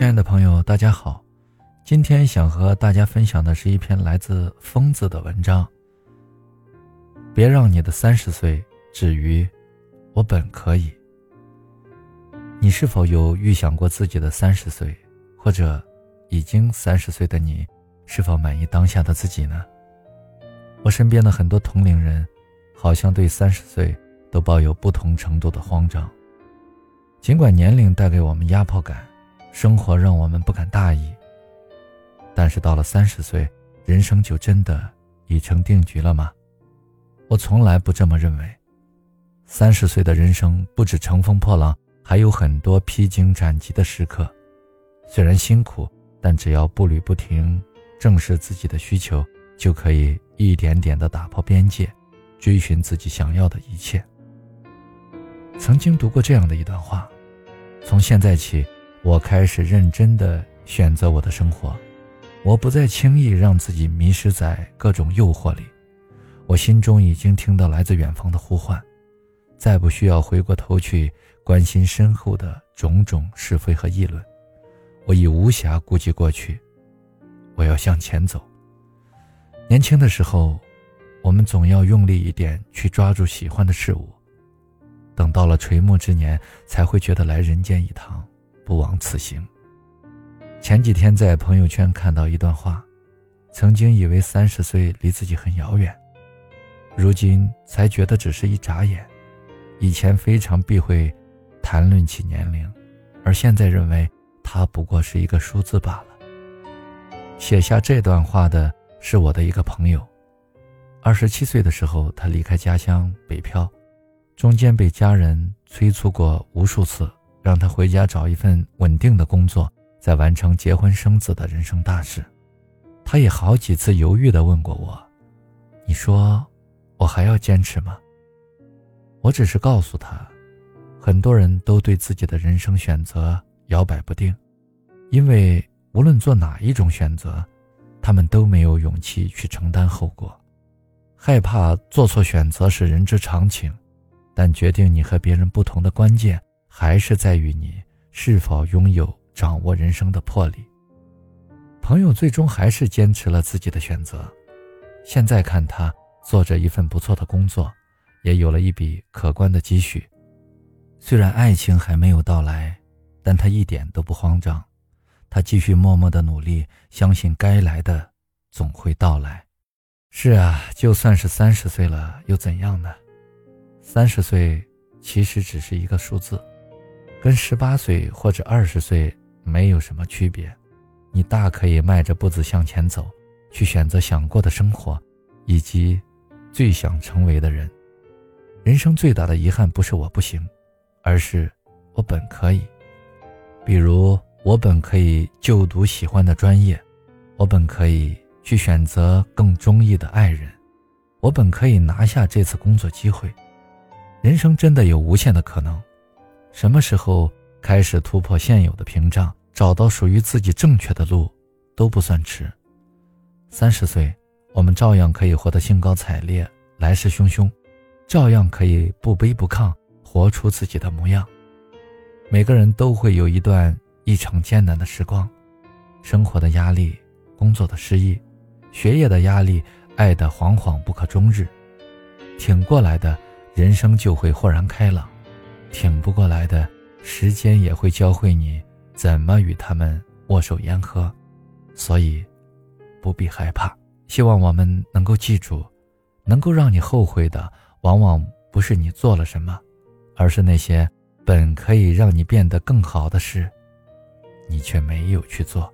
亲爱的朋友，大家好，今天想和大家分享的是一篇来自疯子的文章。别让你的三十岁止于“我本可以”。你是否有预想过自己的三十岁，或者已经三十岁的你，是否满意当下的自己呢？我身边的很多同龄人，好像对三十岁都抱有不同程度的慌张。尽管年龄带给我们压迫感。生活让我们不敢大意，但是到了三十岁，人生就真的已成定局了吗？我从来不这么认为。三十岁的人生不止乘风破浪，还有很多披荆斩棘的时刻。虽然辛苦，但只要步履不停，正视自己的需求，就可以一点点的打破边界，追寻自己想要的一切。曾经读过这样的一段话：从现在起。我开始认真的选择我的生活，我不再轻易让自己迷失在各种诱惑里。我心中已经听到来自远方的呼唤，再不需要回过头去关心身后的种种是非和议论。我已无暇顾及过去，我要向前走。年轻的时候，我们总要用力一点去抓住喜欢的事物，等到了垂暮之年，才会觉得来人间一趟。不枉此行。前几天在朋友圈看到一段话，曾经以为三十岁离自己很遥远，如今才觉得只是一眨眼。以前非常避讳谈论起年龄，而现在认为它不过是一个数字罢了。写下这段话的是我的一个朋友，二十七岁的时候他离开家乡北漂，中间被家人催促过无数次。让他回家找一份稳定的工作，再完成结婚生子的人生大事。他也好几次犹豫地问过我：“你说，我还要坚持吗？”我只是告诉他，很多人都对自己的人生选择摇摆不定，因为无论做哪一种选择，他们都没有勇气去承担后果。害怕做错选择是人之常情，但决定你和别人不同的关键。还是在于你是否拥有掌握人生的魄力。朋友最终还是坚持了自己的选择，现在看他做着一份不错的工作，也有了一笔可观的积蓄。虽然爱情还没有到来，但他一点都不慌张，他继续默默的努力，相信该来的总会到来。是啊，就算是三十岁了又怎样呢？三十岁其实只是一个数字。跟十八岁或者二十岁没有什么区别，你大可以迈着步子向前走，去选择想过的生活，以及最想成为的人。人生最大的遗憾不是我不行，而是我本可以。比如，我本可以就读喜欢的专业，我本可以去选择更中意的爱人，我本可以拿下这次工作机会。人生真的有无限的可能。什么时候开始突破现有的屏障，找到属于自己正确的路，都不算迟。三十岁，我们照样可以活得兴高采烈、来势汹汹，照样可以不卑不亢，活出自己的模样。每个人都会有一段异常艰难的时光，生活的压力、工作的失意、学业的压力、爱的惶惶不可终日，挺过来的人生就会豁然开朗。挺不过来的时间也会教会你怎么与他们握手言和，所以不必害怕。希望我们能够记住，能够让你后悔的，往往不是你做了什么，而是那些本可以让你变得更好的事，你却没有去做。